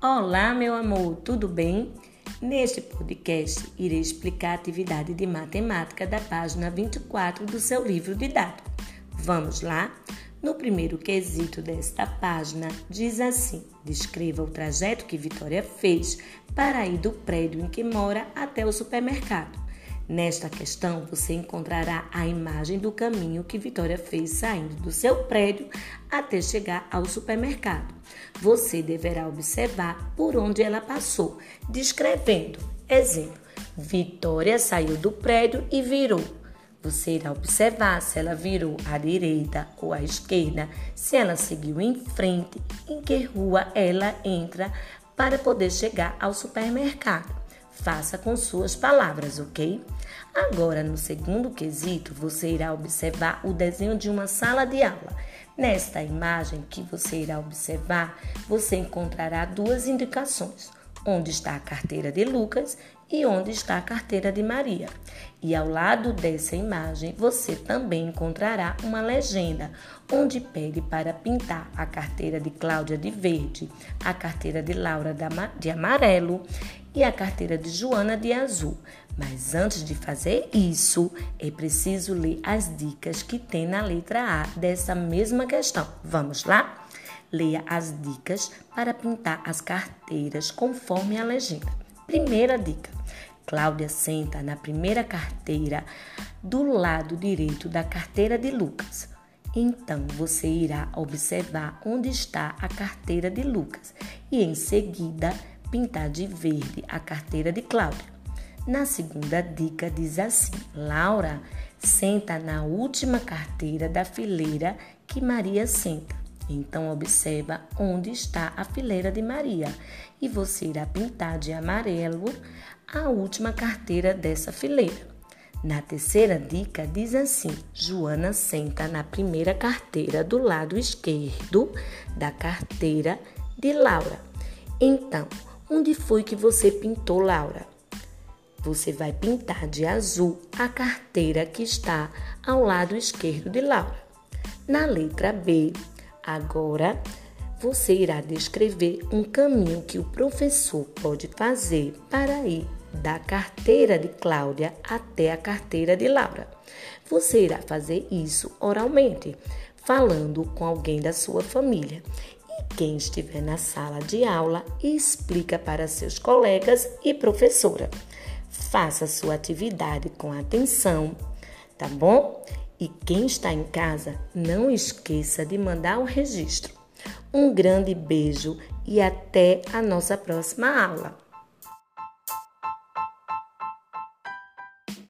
Olá, meu amor, tudo bem? Neste podcast, irei explicar a atividade de matemática da página 24 do seu livro didático. Vamos lá? No primeiro quesito desta página, diz assim: descreva o trajeto que Vitória fez para ir do prédio em que mora até o supermercado. Nesta questão, você encontrará a imagem do caminho que Vitória fez saindo do seu prédio até chegar ao supermercado. Você deverá observar por onde ela passou, descrevendo. Exemplo: Vitória saiu do prédio e virou. Você irá observar se ela virou à direita ou à esquerda, se ela seguiu em frente, em que rua ela entra para poder chegar ao supermercado. Faça com suas palavras, ok? Agora, no segundo quesito, você irá observar o desenho de uma sala de aula. Nesta imagem que você irá observar, você encontrará duas indicações: onde está a carteira de Lucas e onde está a carteira de Maria. E ao lado dessa imagem, você também encontrará uma legenda, onde pede para pintar a carteira de Cláudia de verde, a carteira de Laura de amarelo e a carteira de Joana de azul. Mas antes de fazer isso, é preciso ler as dicas que tem na letra A dessa mesma questão. Vamos lá? Leia as dicas para pintar as carteiras conforme a legenda. Primeira dica: Cláudia senta na primeira carteira do lado direito da carteira de Lucas. Então você irá observar onde está a carteira de Lucas e em seguida pintar de verde a carteira de Cláudia. Na segunda dica diz assim: Laura senta na última carteira da fileira que Maria senta. Então observa onde está a fileira de Maria e você irá pintar de amarelo a última carteira dessa fileira. Na terceira dica diz assim: Joana senta na primeira carteira do lado esquerdo da carteira de Laura. Então, Onde foi que você pintou, Laura? Você vai pintar de azul a carteira que está ao lado esquerdo de Laura. Na letra B, agora você irá descrever um caminho que o professor pode fazer para ir da carteira de Cláudia até a carteira de Laura. Você irá fazer isso oralmente, falando com alguém da sua família quem estiver na sala de aula explica para seus colegas e professora. Faça sua atividade com atenção, tá bom? E quem está em casa, não esqueça de mandar o registro. Um grande beijo e até a nossa próxima aula.